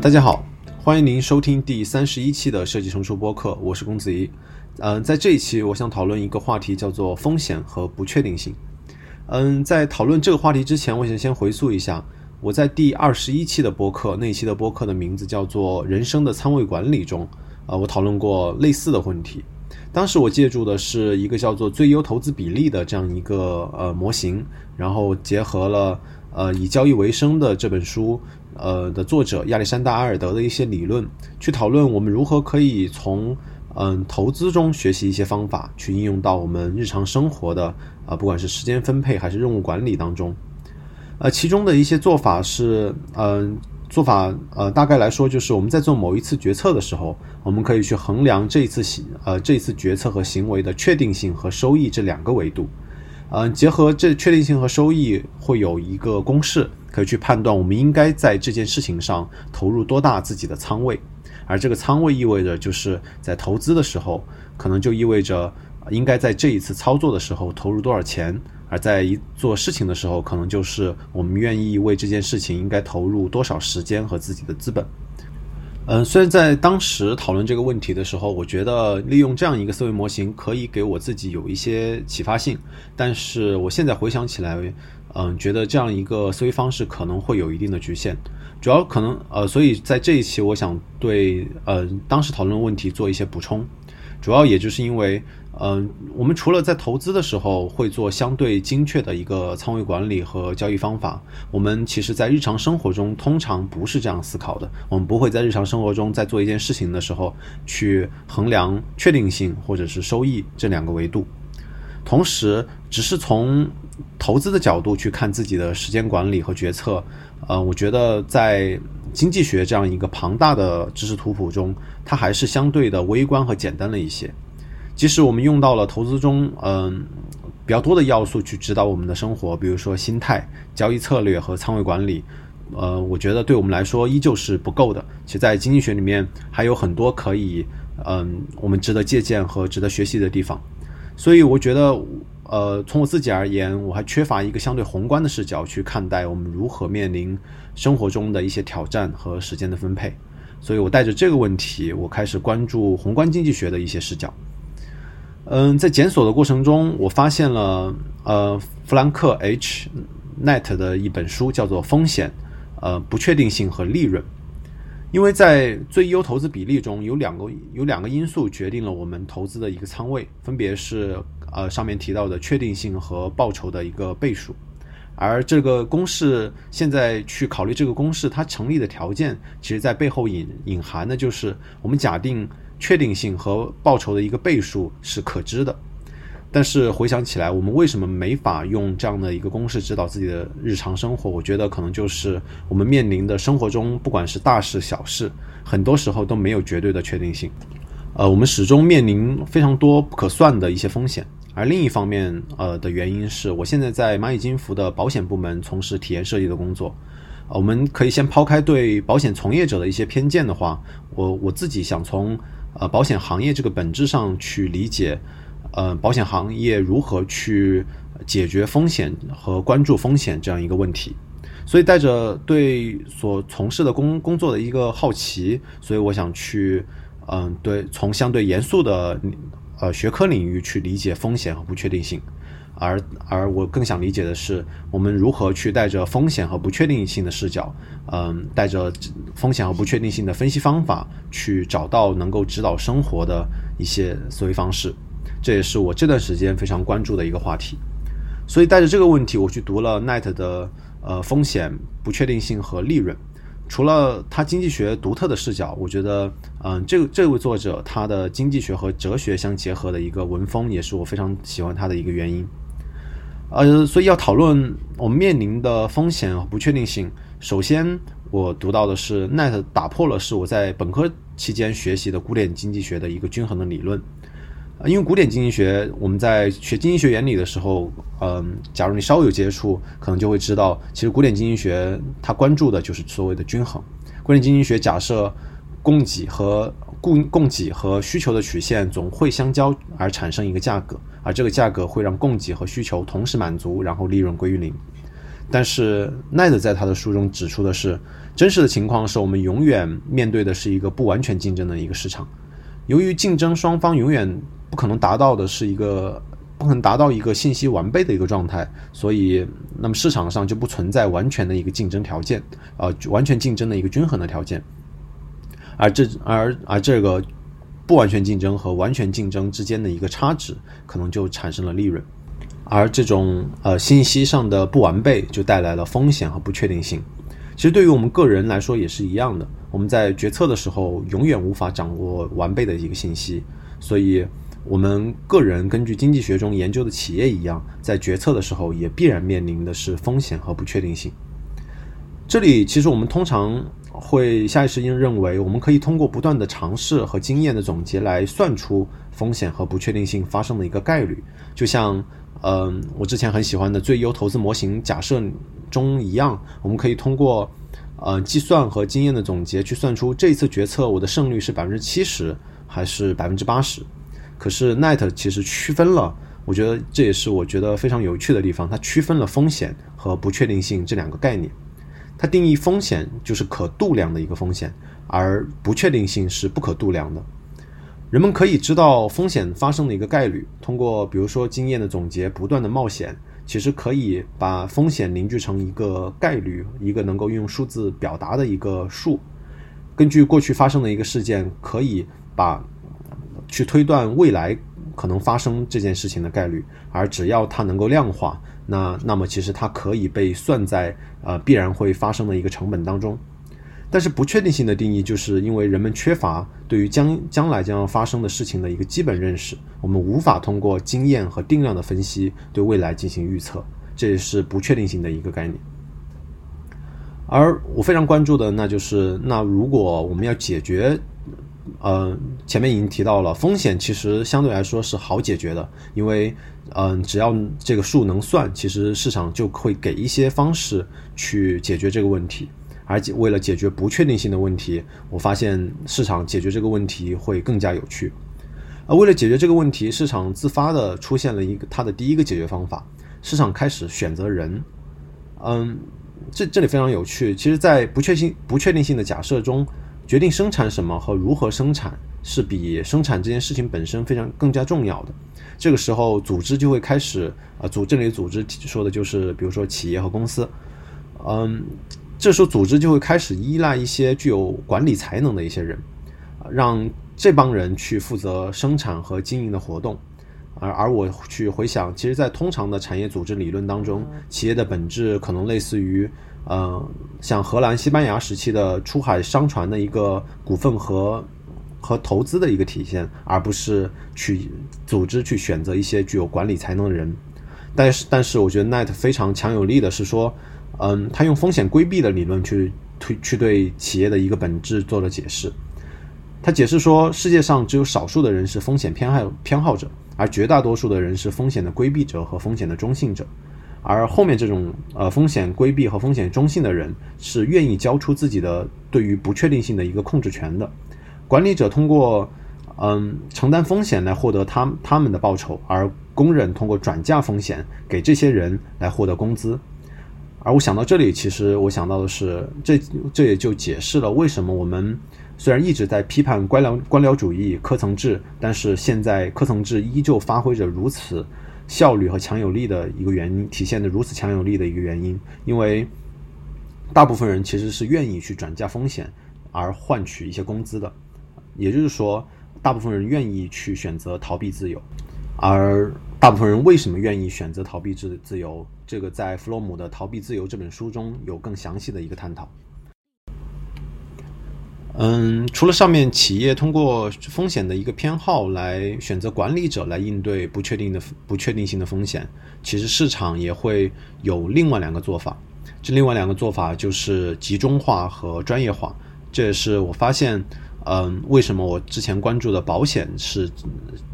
大家好，欢迎您收听第三十一期的设计成熟播客，我是公子怡。嗯，在这一期，我想讨论一个话题，叫做风险和不确定性。嗯，在讨论这个话题之前，我想先回溯一下我在第二十一期的播客，那一期的播客的名字叫做《人生的仓位管理》中，啊，我讨论过类似的问题。当时我借助的是一个叫做最优投资比例的这样一个呃模型，然后结合了呃以交易为生的这本书呃的作者亚历山大阿尔德的一些理论，去讨论我们如何可以从嗯投资中学习一些方法，去应用到我们日常生活的啊不管是时间分配还是任务管理当中，呃其中的一些做法是嗯。做法呃，大概来说就是我们在做某一次决策的时候，我们可以去衡量这一次行呃这一次决策和行为的确定性和收益这两个维度，嗯，结合这确定性和收益，会有一个公式可以去判断我们应该在这件事情上投入多大自己的仓位，而这个仓位意味着就是在投资的时候，可能就意味着应该在这一次操作的时候投入多少钱。而在一做事情的时候，可能就是我们愿意为这件事情应该投入多少时间和自己的资本。嗯，虽然在当时讨论这个问题的时候，我觉得利用这样一个思维模型可以给我自己有一些启发性，但是我现在回想起来，嗯，觉得这样一个思维方式可能会有一定的局限。主要可能呃，所以在这一期，我想对呃当时讨论问题做一些补充。主要也就是因为。嗯，我们除了在投资的时候会做相对精确的一个仓位管理和交易方法，我们其实在日常生活中通常不是这样思考的。我们不会在日常生活中在做一件事情的时候去衡量确定性或者是收益这两个维度，同时只是从投资的角度去看自己的时间管理和决策。呃，我觉得在经济学这样一个庞大的知识图谱中，它还是相对的微观和简单了一些。即使我们用到了投资中，嗯，比较多的要素去指导我们的生活，比如说心态、交易策略和仓位管理，呃，我觉得对我们来说依旧是不够的。其实，在经济学里面还有很多可以，嗯，我们值得借鉴和值得学习的地方。所以，我觉得，呃，从我自己而言，我还缺乏一个相对宏观的视角去看待我们如何面临生活中的一些挑战和时间的分配。所以我带着这个问题，我开始关注宏观经济学的一些视角。嗯，在检索的过程中，我发现了呃，弗兰克 H. Net 的一本书，叫做《风险、呃不确定性和利润》。因为在最优投资比例中有两个有两个因素决定了我们投资的一个仓位，分别是呃上面提到的确定性和报酬的一个倍数。而这个公式现在去考虑这个公式它成立的条件，其实在背后隐隐含的就是我们假定。确定性和报酬的一个倍数是可知的，但是回想起来，我们为什么没法用这样的一个公式指导自己的日常生活？我觉得可能就是我们面临的生活中，不管是大事小事，很多时候都没有绝对的确定性。呃，我们始终面临非常多不可算的一些风险。而另一方面，呃的原因是我现在在蚂蚁金服的保险部门从事体验设计的工作。我们可以先抛开对保险从业者的一些偏见的话，我我自己想从。呃，保险行业这个本质上去理解，呃，保险行业如何去解决风险和关注风险这样一个问题，所以带着对所从事的工工作的一个好奇，所以我想去，嗯，对，从相对严肃的呃学科领域去理解风险和不确定性。而而我更想理解的是，我们如何去带着风险和不确定性的视角，嗯，带着风险和不确定性的分析方法，去找到能够指导生活的一些思维方式。这也是我这段时间非常关注的一个话题。所以带着这个问题，我去读了 Net 的呃风险、不确定性和利润。除了他经济学独特的视角，我觉得，嗯，这这位作者他的经济学和哲学相结合的一个文风，也是我非常喜欢他的一个原因。呃，所以要讨论我们面临的风险和不确定性。首先，我读到的是 Net 打破了是我在本科期间学习的古典经济学的一个均衡的理论。因为古典经济学，我们在学经济学原理的时候，嗯，假如你稍有接触，可能就会知道，其实古典经济学它关注的就是所谓的均衡。古典经济学假设供给和供供给和需求的曲线总会相交而产生一个价格。而这个价格会让供给和需求同时满足，然后利润归于零。但是奈德在他的书中指出的是，真实的情况是我们永远面对的是一个不完全竞争的一个市场。由于竞争双方永远不可能达到的是一个不可能达到一个信息完备的一个状态，所以那么市场上就不存在完全的一个竞争条件，呃，完全竞争的一个均衡的条件。而这而而这个不完全竞争和完全竞争之间的一个差值，可能就产生了利润。而这种呃信息上的不完备，就带来了风险和不确定性。其实对于我们个人来说也是一样的。我们在决策的时候，永远无法掌握完备的一个信息，所以我们个人根据经济学中研究的企业一样，在决策的时候也必然面临的是风险和不确定性。这里其实我们通常会下意识认认为，我们可以通过不断的尝试和经验的总结来算出风险和不确定性发生的一个概率，就像。嗯，我之前很喜欢的最优投资模型假设中一样，我们可以通过呃计算和经验的总结去算出这一次决策我的胜率是百分之七十还是百分之八十。可是 Net 其实区分了，我觉得这也是我觉得非常有趣的地方，它区分了风险和不确定性这两个概念。它定义风险就是可度量的一个风险，而不确定性是不可度量的。人们可以知道风险发生的一个概率，通过比如说经验的总结，不断的冒险，其实可以把风险凝聚成一个概率，一个能够用数字表达的一个数。根据过去发生的一个事件，可以把去推断未来可能发生这件事情的概率，而只要它能够量化，那那么其实它可以被算在呃必然会发生的一个成本当中。但是不确定性的定义，就是因为人们缺乏对于将将来将要发生的事情的一个基本认识，我们无法通过经验和定量的分析对未来进行预测，这也是不确定性的一个概念。而我非常关注的，那就是那如果我们要解决，呃，前面已经提到了风险，其实相对来说是好解决的，因为嗯，只要这个数能算，其实市场就会给一些方式去解决这个问题。而且为了解决不确定性的问题，我发现市场解决这个问题会更加有趣。而为了解决这个问题，市场自发的出现了一个它的第一个解决方法，市场开始选择人。嗯，这这里非常有趣。其实，在不确定不确定性的假设中，决定生产什么和如何生产是比生产这件事情本身非常更加重要的。这个时候，组织就会开始啊，组这里组织说的就是，比如说企业和公司，嗯。这时候，组织就会开始依赖一些具有管理才能的一些人，让这帮人去负责生产和经营的活动。而而我去回想，其实，在通常的产业组织理论当中，企业的本质可能类似于，呃，像荷兰、西班牙时期的出海商船的一个股份和和投资的一个体现，而不是去组织去选择一些具有管理才能的人。但是，但是，我觉得 Net 非常强有力的是说。嗯，他用风险规避的理论去推去对企业的一个本质做了解释。他解释说，世界上只有少数的人是风险偏好偏好者，而绝大多数的人是风险的规避者和风险的中性者。而后面这种呃风险规避和风险中性的人，是愿意交出自己的对于不确定性的一个控制权的。管理者通过嗯承担风险来获得他他们的报酬，而工人通过转嫁风险给这些人来获得工资。而我想到这里，其实我想到的是，这这也就解释了为什么我们虽然一直在批判官僚官僚主义、科层制，但是现在科层制依旧发挥着如此效率和强有力的一个原因，体现的如此强有力的一个原因，因为大部分人其实是愿意去转嫁风险而换取一些工资的，也就是说，大部分人愿意去选择逃避自由，而大部分人为什么愿意选择逃避自自由？这个在弗洛姆的《逃避自由》这本书中有更详细的一个探讨。嗯，除了上面企业通过风险的一个偏好来选择管理者来应对不确定的不确定性的风险，其实市场也会有另外两个做法。这另外两个做法就是集中化和专业化。这也是我发现，嗯，为什么我之前关注的保险是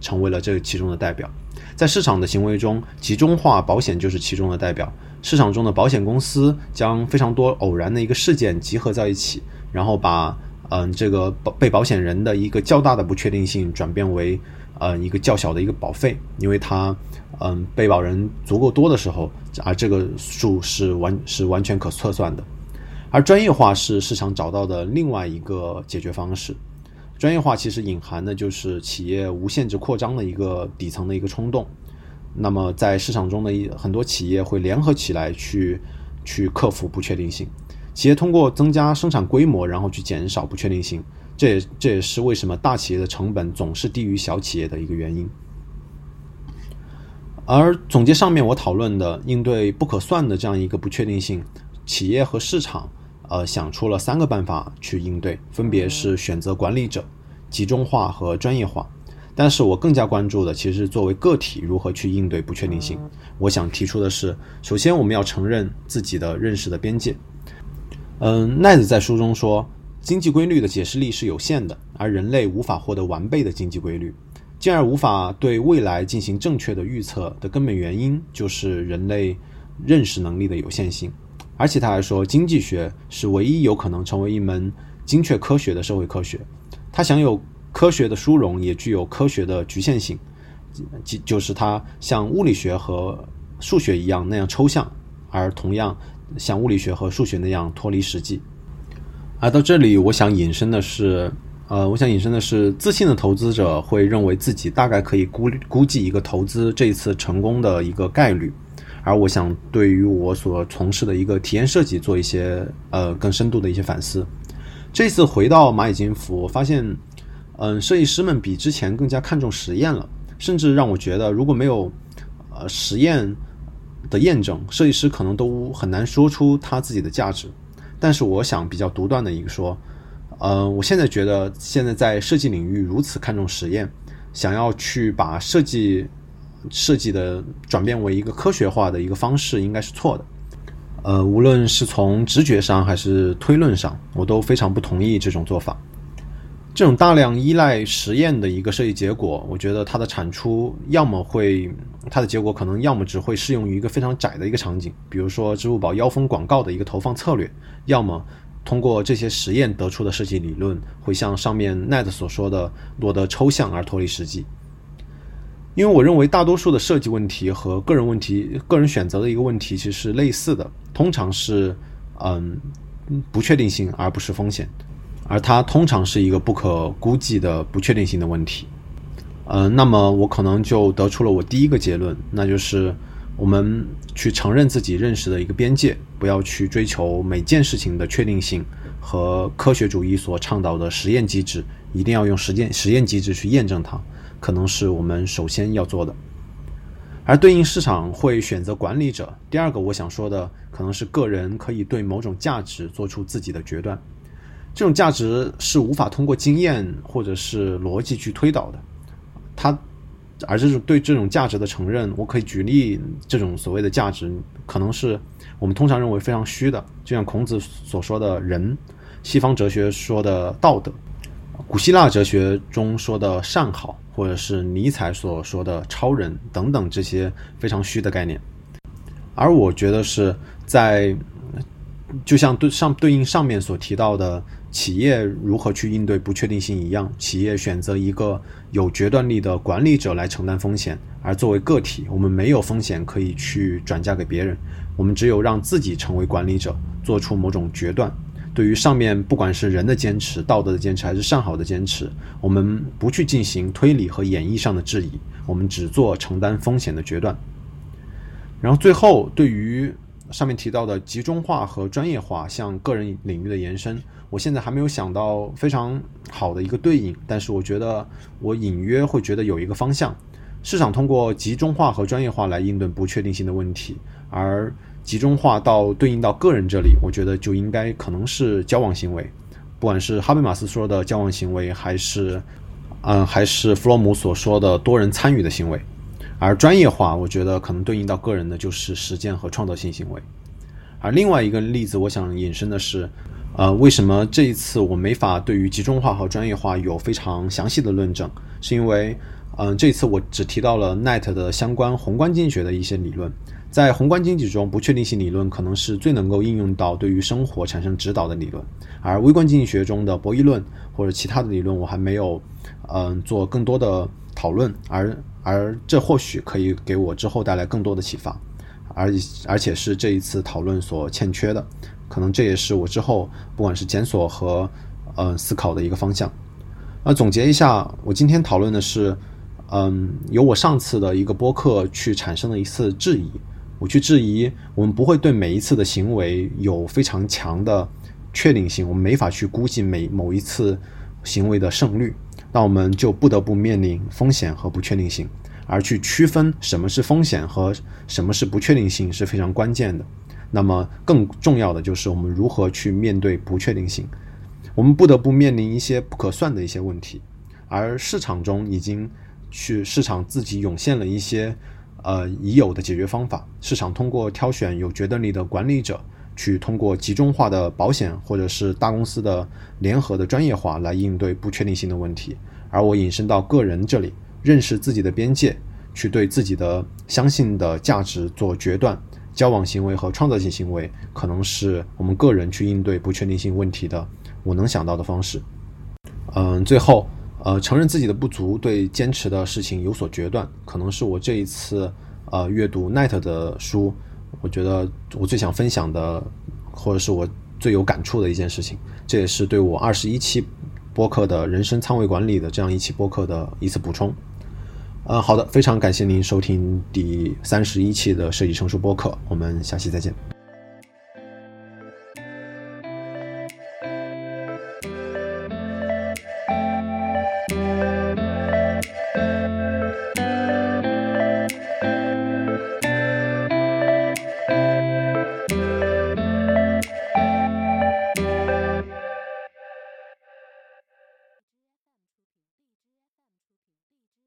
成为了这其中的代表。在市场的行为中，集中化保险就是其中的代表。市场中的保险公司将非常多偶然的一个事件集合在一起，然后把嗯这个保被保险人的一个较大的不确定性转变为呃一个较小的一个保费，因为它嗯被保人足够多的时候，而这个数是完是完全可测算的。而专业化是市场找到的另外一个解决方式。专业化其实隐含的就是企业无限制扩张的一个底层的一个冲动。那么在市场中的一很多企业会联合起来去去克服不确定性。企业通过增加生产规模，然后去减少不确定性。这也这也是为什么大企业的成本总是低于小企业的一个原因。而总结上面我讨论的应对不可算的这样一个不确定性，企业和市场。呃，想出了三个办法去应对，分别是选择管理者、集中化和专业化。但是我更加关注的，其实作为个体如何去应对不确定性。我想提出的是，首先我们要承认自己的认识的边界。嗯，奈子在书中说，经济规律的解释力是有限的，而人类无法获得完备的经济规律，进而无法对未来进行正确的预测的根本原因，就是人类认识能力的有限性。而且他还说，经济学是唯一有可能成为一门精确科学的社会科学。它享有科学的殊荣，也具有科学的局限性，即就是它像物理学和数学一样那样抽象，而同样像物理学和数学那样脱离实际。而到这里，我想引申的是，呃，我想引申的是，自信的投资者会认为自己大概可以估估计一个投资这一次成功的一个概率。而我想对于我所从事的一个体验设计做一些呃更深度的一些反思。这次回到蚂蚁金服，我发现，嗯，设计师们比之前更加看重实验了，甚至让我觉得，如果没有呃实验的验证，设计师可能都很难说出他自己的价值。但是我想比较独断的一个说，呃，我现在觉得现在在设计领域如此看重实验，想要去把设计。设计的转变为一个科学化的一个方式应该是错的，呃，无论是从直觉上还是推论上，我都非常不同意这种做法。这种大量依赖实验的一个设计结果，我觉得它的产出要么会，它的结果可能要么只会适用于一个非常窄的一个场景，比如说支付宝腰封广告的一个投放策略，要么通过这些实验得出的设计理论会像上面 Net 所说的落得抽象而脱离实际。因为我认为大多数的设计问题和个人问题、个人选择的一个问题其实是类似的，通常是嗯不确定性而不是风险，而它通常是一个不可估计的不确定性的问题。嗯，那么我可能就得出了我第一个结论，那就是我们去承认自己认识的一个边界，不要去追求每件事情的确定性和科学主义所倡导的实验机制，一定要用实践实验机制去验证它。可能是我们首先要做的，而对应市场会选择管理者。第二个我想说的，可能是个人可以对某种价值做出自己的决断，这种价值是无法通过经验或者是逻辑去推导的。它，而这种对这种价值的承认，我可以举例，这种所谓的价值，可能是我们通常认为非常虚的，就像孔子所说的仁，西方哲学说的道德。古希腊哲学中说的善好，或者是尼采所说的超人等等这些非常虚的概念，而我觉得是在，就像对上对应上面所提到的企业如何去应对不确定性一样，企业选择一个有决断力的管理者来承担风险，而作为个体，我们没有风险可以去转嫁给别人，我们只有让自己成为管理者，做出某种决断。对于上面不管是人的坚持、道德的坚持，还是善好的坚持，我们不去进行推理和演绎上的质疑，我们只做承担风险的决断。然后最后，对于上面提到的集中化和专业化向个人领域的延伸，我现在还没有想到非常好的一个对应，但是我觉得我隐约会觉得有一个方向：市场通过集中化和专业化来应对不确定性的问题，而。集中化到对应到个人这里，我觉得就应该可能是交往行为，不管是哈贝马斯说的交往行为，还是，嗯，还是弗洛姆所说的多人参与的行为。而专业化，我觉得可能对应到个人的就是实践和创造性行为。而另外一个例子，我想引申的是，呃，为什么这一次我没法对于集中化和专业化有非常详细的论证？是因为，嗯，这次我只提到了 Net 的相关宏观经济学的一些理论。在宏观经济中，不确定性理论可能是最能够应用到对于生活产生指导的理论，而微观经济学中的博弈论或者其他的理论，我还没有嗯做更多的讨论，而而这或许可以给我之后带来更多的启发，而而且是这一次讨论所欠缺的，可能这也是我之后不管是检索和呃思考的一个方向。那总结一下，我今天讨论的是，嗯，由我上次的一个播客去产生的一次质疑，我去质疑我们不会对每一次的行为有非常强的确定性，我们没法去估计每某一次行为的胜率，那我们就不得不面临风险和不确定性，而去区分什么是风险和什么是不确定性是非常关键的。那么更重要的就是我们如何去面对不确定性。我们不得不面临一些不可算的一些问题，而市场中已经去市场自己涌现了一些呃已有的解决方法。市场通过挑选有决断力的管理者，去通过集中化的保险或者是大公司的联合的专业化来应对不确定性的问题。而我引申到个人这里，认识自己的边界，去对自己的相信的价值做决断。交往行为和创造性行为，可能是我们个人去应对不确定性问题的。我能想到的方式，嗯，最后，呃，承认自己的不足，对坚持的事情有所决断，可能是我这一次呃阅读 Night 的书，我觉得我最想分享的，或者是我最有感触的一件事情。这也是对我二十一期播客的人生仓位管理的这样一期播客的一次补充。呃，好的，非常感谢您收听第三十一期的设计成熟播客，我们下期再见。